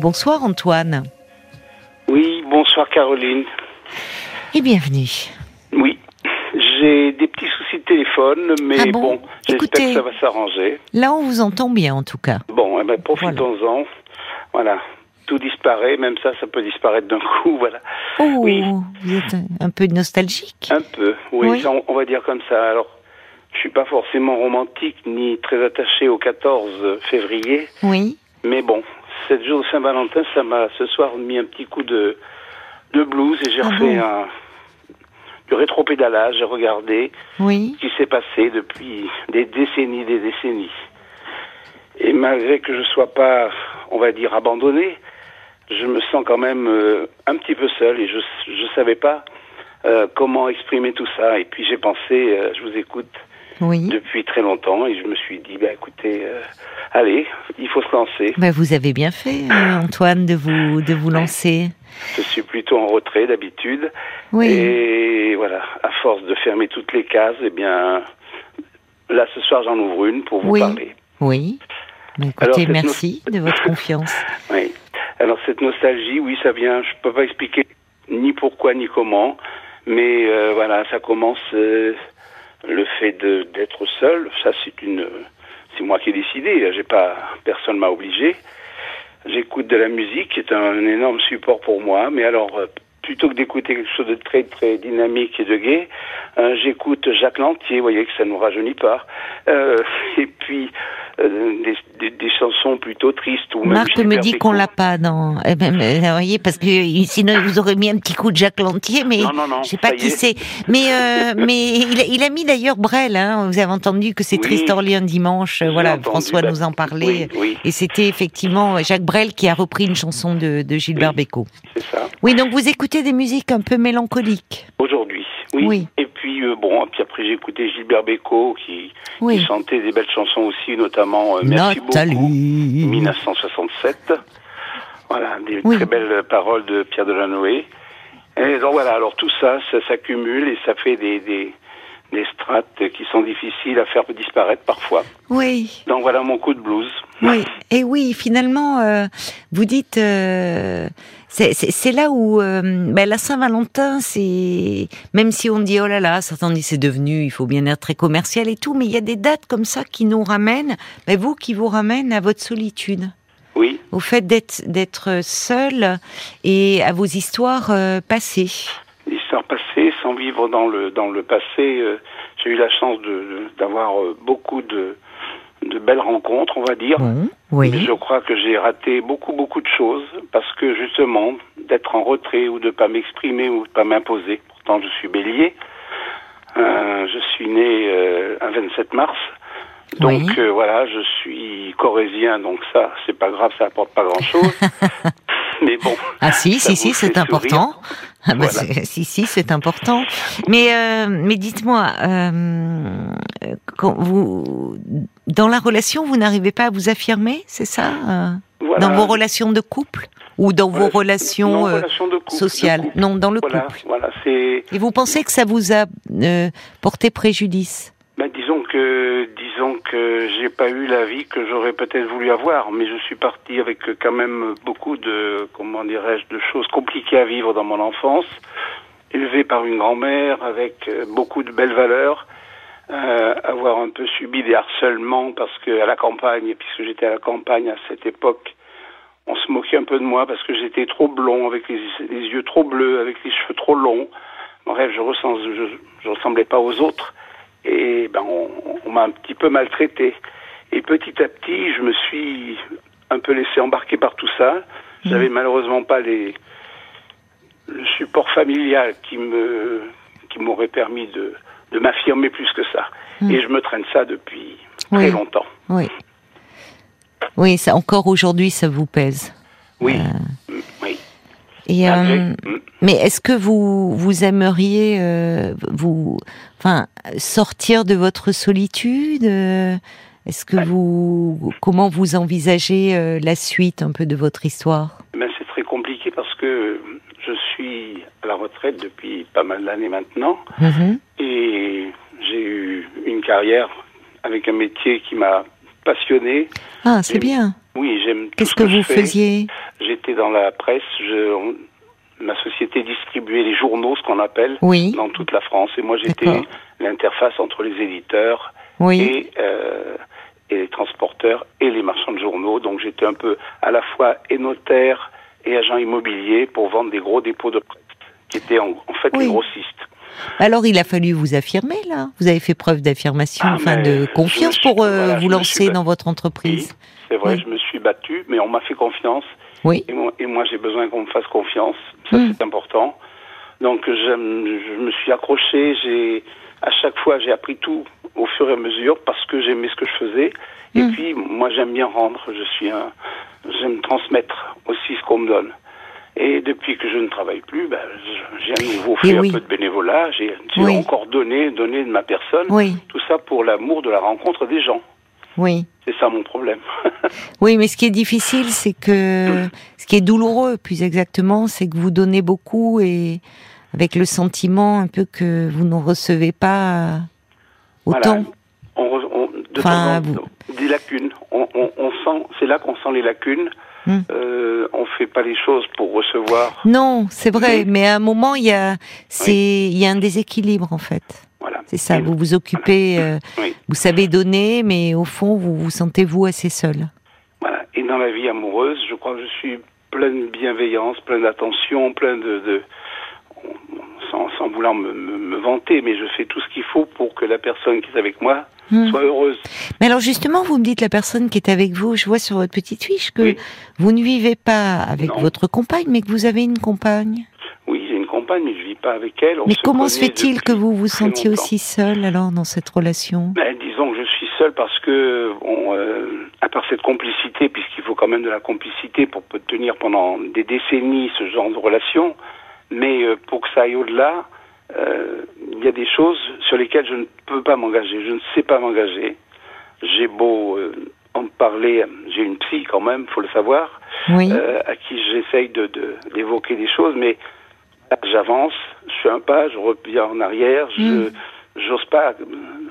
Bonsoir Antoine. Oui, bonsoir Caroline. Et bienvenue. Oui, j'ai des petits soucis de téléphone, mais Ah bon bon, j'espère que ça va s'arranger. Là, on vous entend bien en tout cas. Bon, eh ben, profitons-en. Voilà. tout disparaît, même ça, ça peut disparaître d'un coup, voilà. Oh, Oui. vous êtes un peu nostalgique. Un peu, oui, Oui. ça, on, on va dire comme ça. Alors, je suis pas forcément romantique ni très attaché au 14 février, Oui. mais bon, cette jour de Saint-Valentin, ça m'a ce soir mis un petit coup de, de blues et j'ai Ah refait bon un, du rétropédalage, j'ai regardé Oui. ce qui s'est passé depuis des décennies, des décennies. Et malgré que je sois pas, on va dire, abandonné, je me sens quand même euh, un petit peu seul et je je savais pas euh, comment exprimer tout ça. Et puis j'ai pensé, euh, je vous écoute Oui. depuis très longtemps et je me suis dit, bah écoutez, euh, allez, il faut se lancer. Ben, vous avez bien fait, euh, Antoine, de vous de vous lancer. Je suis plutôt en retrait d'habitude. Oui. Et voilà, à force de fermer toutes les cases, eh bien, là ce soir j'en ouvre une pour vous Oui. parler. Oui. Mais Alors, écoutez, cette merci de votre confiance. Oui. Alors cette nostalgie, oui, ça vient. Je peux pas expliquer ni pourquoi ni comment, mais euh, voilà, ça commence euh, le fait de d'être seul. Ça, c'est une, c'est moi qui ai décidé. J'ai pas, personne m'a obligé. J'écoute de la musique, qui est un, énorme support pour moi. Mais alors, euh, plutôt que d'écouter quelque chose de très très dynamique et de gai, euh, j'écoute Jacques Lantier. Vous voyez que ça nous rajeunit pas. Euh, et puis des, des, des chansons plutôt tristes. Ou même Marc me dit qu'on l'a pas dans. Eh ben, vous voyez, parce que sinon il vous aurait mis un petit coup de Jacques Lantier, mais Non, non, non, je sais pas qui est. c'est. Mais euh, mais il a, il a mis d'ailleurs Brel. Hein, vous avez entendu que c'est Oui. Triste Orléans dimanche. Voilà, entendu, François bah, nous en parlait. Oui, oui, Et c'était effectivement Jacques Brel qui a repris une chanson de, de Gilbert. Bécaud. c'est ça. Oui, donc vous écoutez des musiques un peu mélancoliques. Aujourd'hui, oui. Oui. Et puis euh, bon, puis après j'ai écouté Gilbert Bécaud qui, Oui. qui chantait des belles chansons aussi, notamment euh, Merci Nathalie. beaucoup, 1967. Voilà, des Oui. très belles paroles de Pierre Delanoë. Et donc voilà, alors tout ça, ça s'accumule et ça fait des, des, des strates qui sont difficiles à faire disparaître parfois. Oui. Donc voilà mon coup de blues. Oui, et oui, finalement, euh, vous dites, euh, c'est- là où euh, ben, la Saint-Valentin, c'est même si on dit oh là là, certains disent c'est devenu, il faut bien être très commercial et tout, mais il y a des dates comme ça qui nous ramènent, ben, vous qui vous ramènent à votre solitude, Oui, au fait d'être d'être seul et à vos histoires passées. Sans vivre dans le dans le passé, euh, j'ai eu la chance de d'avoir euh, beaucoup de de belles rencontres, on va dire. Bon, Mais oui, je crois que j'ai raté beaucoup beaucoup de choses parce que justement d'être en retrait ou de pas m'exprimer ou de pas m'imposer. Pourtant je suis Bélier. Euh, je suis né euh, un 27 mars. Donc Oui. euh, voilà, je suis corésien, donc ça, c'est pas grave, ça apporte pas grand-chose. Mais bon. Ah si, si, si, c'est important. Ah bah, Voilà. si, si, c'est important. Mais, euh, mais dites-moi, euh, quand vous, dans la relation, vous n'arrivez pas à vous affirmer, c'est ça euh, Voilà. Dans vos relations de couple ou dans vos relations Non, euh, relations couple, de sociales? Non, dans le Voilà, couple. voilà. Et vous pensez que ça vous a euh, porté préjudice? Ben, disons que que j'ai pas eu la vie que j'aurais peut-être voulu avoir, mais je suis parti avec quand même beaucoup de comment dirais-je de choses compliquées à vivre dans mon enfance, élevé par une grand-mère avec euh, beaucoup de belles valeurs, euh, avoir un peu subi des harcèlements parce que à la campagne, puisque j'étais à la campagne à cette époque, on se moquait un peu de moi parce que j'étais trop blond, avec les, yeux trop bleus, avec les cheveux trop longs. Bref, je, je, je ressemblais pas aux autres et ben on, on m'a un petit peu maltraité. Et petit à petit, je me suis un peu laissé embarquer par tout ça. J'avais malheureusement pas les le support familial qui me qui m'aurait permis de de m'affirmer plus que ça. Et je me traîne ça depuis très longtemps. Oui. Oui, ça, encore aujourd'hui, ça vous pèse. Oui, Euh. Et, Malgré- euh, Mm. Mais est-ce que vous vous aimeriez euh, vous enfin sortir de votre solitude euh, Est-ce que vous comment vous envisagez euh, la suite un peu de votre histoire? Ben, c'est très compliqué parce que je suis à la retraite depuis pas mal d'années maintenant Mhm. et j'ai eu une carrière avec un métier qui m'a passionné. Ah, c'est bien. Oui, j'aime tout Qu'est-ce ce que vous fais. faisiez? J'étais dans la presse. Je, on- ma société distribuait les journaux, ce qu'on appelle, Oui. dans toute la France. Et moi, j'étais l'interface entre les éditeurs Oui. et, euh, et les transporteurs et les marchands de journaux. Donc j'étais un peu à la fois et notaire et agent immobilier pour vendre des gros dépôts de presse, qui étaient en, en fait Oui. les grossistes. Alors, il a fallu vous affirmer, là. Vous avez fait preuve d'affirmation, Ah, enfin de confiance suis- pour euh, voilà, vous lancer dans votre entreprise. c'est vrai, je me suis battu, mais on m'a fait confiance. Oui. Et moi, j'ai besoin qu'on me fasse confiance. Ça, Mm. c'est important. Donc, je me suis accroché. J'ai, à chaque fois, j'ai appris tout au fur et à mesure parce que j'aimais ce que je faisais. Et Mm. puis, moi, j'aime bien rendre. Je suis un, j'aime transmettre aussi ce qu'on me donne. Et depuis que je ne travaille plus, ben, j'ai à nouveau Et fait oui. un peu de bénévolat. J'ai, j'ai Oui. encore donné, donné de ma personne. Oui. Tout ça pour l'amour de la rencontre des gens. Oui. C'est ça mon problème. Oui, mais ce qui est difficile, c'est que ce qui est douloureux, plus exactement, c'est que vous donnez beaucoup et avec le sentiment un peu que vous n'en recevez pas autant. Voilà. On, re- on- de Enfin, temps des lacunes. On, sent, c'est là qu'on sent les lacunes. Hmm. Euh, on fait pas les choses pour recevoir. Non, c'est vrai, mais à un moment, il y a, c'est, il y a un déséquilibre en fait. C'est ça. Vous vous occupez, euh, Oui. vous savez donner, mais au fond, vous vous sentez vous assez seul. Voilà. Et dans la vie amoureuse, je crois que je suis plein de bienveillance, plein d'attention, plein de, de sans, sans vouloir me, me- me vanter, mais je fais tout ce qu'il faut pour que la personne qui est avec moi Hmm. soit heureuse. Mais alors justement, vous me dites la personne qui est avec vous, je vois sur votre petite fiche que Oui. vous ne vivez pas avec Non. votre compagne, mais que vous avez une compagne. Compagne, mais je vis pas avec elle. On mais se comment se fait-il que vous vous sentiez longtemps. aussi seul alors dans cette relation? Ben, disons que je suis seul parce que, bon, euh, à part cette complicité, puisqu'il faut quand même de la complicité pour tenir pendant des décennies ce genre de relation, mais euh, pour que ça aille au-delà, euh, il y a des choses sur lesquelles je ne peux pas m'engager, je ne sais pas m'engager. J'ai beau euh, en parler, j'ai une psy quand même, faut le savoir, Oui. euh, à qui j'essaye de de- d'évoquer des choses, mais j'avance, je fais un pas, je reviens en arrière, je Mm. j'ose pas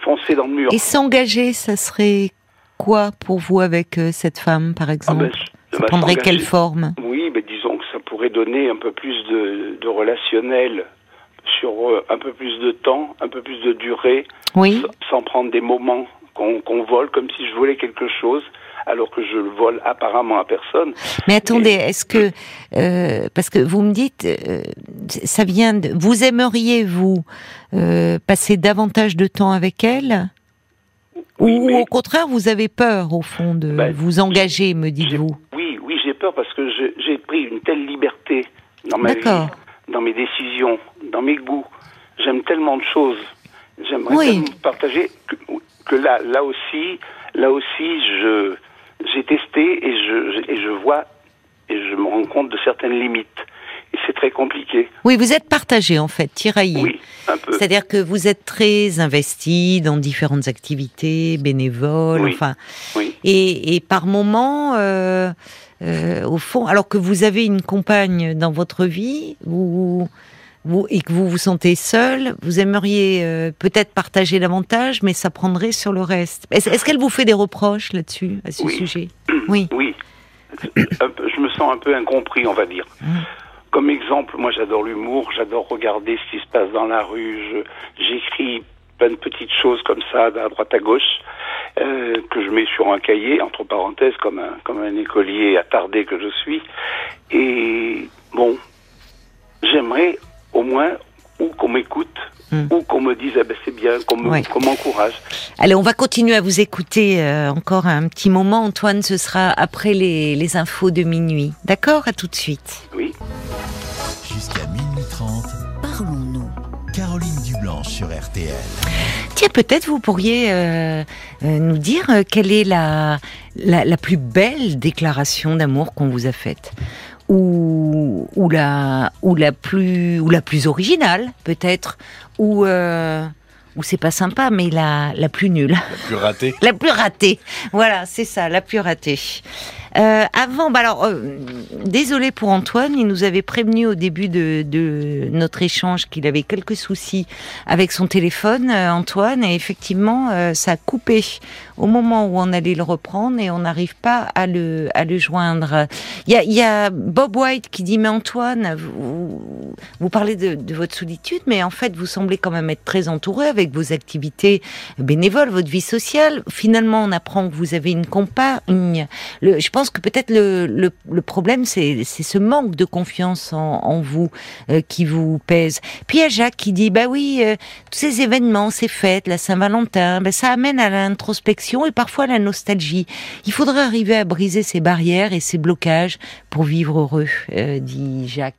foncer dans le mur. Et s'engager, ça serait quoi pour vous avec euh, cette femme, par Ah exemple ben, je- Ça bah, prendrait quelle forme? Oui, mais disons que ça pourrait donner un peu plus de, de relationnel sur euh, un peu plus de temps, un peu plus de durée, Oui. sans prendre des moments qu'on vole comme si je volais quelque chose, alors que je le vole apparemment à personne. Mais attendez, est-ce que euh, parce que vous me dites, euh, ça vient de vous aimeriez vous euh, passer davantage de temps avec elle? Oui, ou mais- au contraire vous avez peur au fond de Ben, vous engager, me dites-vous? Oui, oui, j'ai peur parce que j'ai pris une telle liberté dans ma vie, dans mes décisions, dans mes goûts. J'aime tellement de choses. J'aimerais Oui. partager que, que là, là aussi, là aussi, je j'ai testé et je, et je vois et je me rends compte de certaines limites. Et c'est très compliqué. Oui, vous êtes partagé en fait, tiraillé. Oui, un peu. C'est-à-dire que vous êtes très investi dans différentes activités bénévoles, Oui. enfin, Oui, et, et par moments, euh, euh, au fond, alors que vous avez une compagne dans votre vie, vous, vous et que vous vous sentez seul, vous aimeriez euh, peut-être partager davantage, mais ça prendrait sur le reste. Est-ce, qu'elle vous fait des reproches là-dessus, à ce Oui. sujet? Oui. oui. Je me sens un peu incompris, on va dire. Mm. Comme exemple, moi j'adore l'humour, j'adore regarder ce qui se passe dans la rue, j'écris plein de petites choses comme ça, à droite à gauche, euh, que je mets sur un cahier, entre parenthèses, comme un, comme un écolier attardé que je suis. Et bon, j'aimerais au moins ou qu'on m'écoute, Mm. ou qu'on me dise, ah ben c'est bien, qu'on me- Ouais. m'encourage. Allez, on va continuer à vous écouter euh, encore un petit moment. Antoine, ce sera après les, les infos de minuit. D'accord? À tout de suite. Oui. Jusqu'à minuit 30, Parlons-nous. Caroline Dublanche sur RTL. Tiens, peut-être vous pourriez euh, euh, nous dire euh, quelle est la, la, la plus belle déclaration d'amour qu'on vous a faite? Ou, ou, la, ou, la plus, ou la plus originale, peut-être, ou, euh, ou c'est pas sympa, mais la, la plus nulle. La plus ratée. La plus ratée. Voilà, c'est ça, la plus ratée. Euh, avant, bah alors, euh, désolé pour Antoine, il nous avait prévenu au début de, de notre échange qu'il avait quelques soucis avec son téléphone, euh, Antoine, et effectivement, ça a coupé au moment où on allait le reprendre et on n'arrive pas à le, à le joindre. Il y a, il y a Bob White qui dit, mais Antoine, vous, vous parlez de, de votre solitude, mais en fait, vous semblez quand même être très entouré avec vos activités bénévoles, votre vie sociale. Finalement, on apprend que vous avez une compagne. Je pense que peut-être le, problème, c'est ce manque de confiance en, vous euh, qui vous pèse. Puis il y a Jacques qui dit, bah oui, euh, tous ces événements, ces fêtes, la Saint-Valentin, ben, ça amène à l'introspection et parfois à la nostalgie. Il faudrait arriver à briser ces barrières et ces blocages pour vivre heureux, euh, dit Jacques.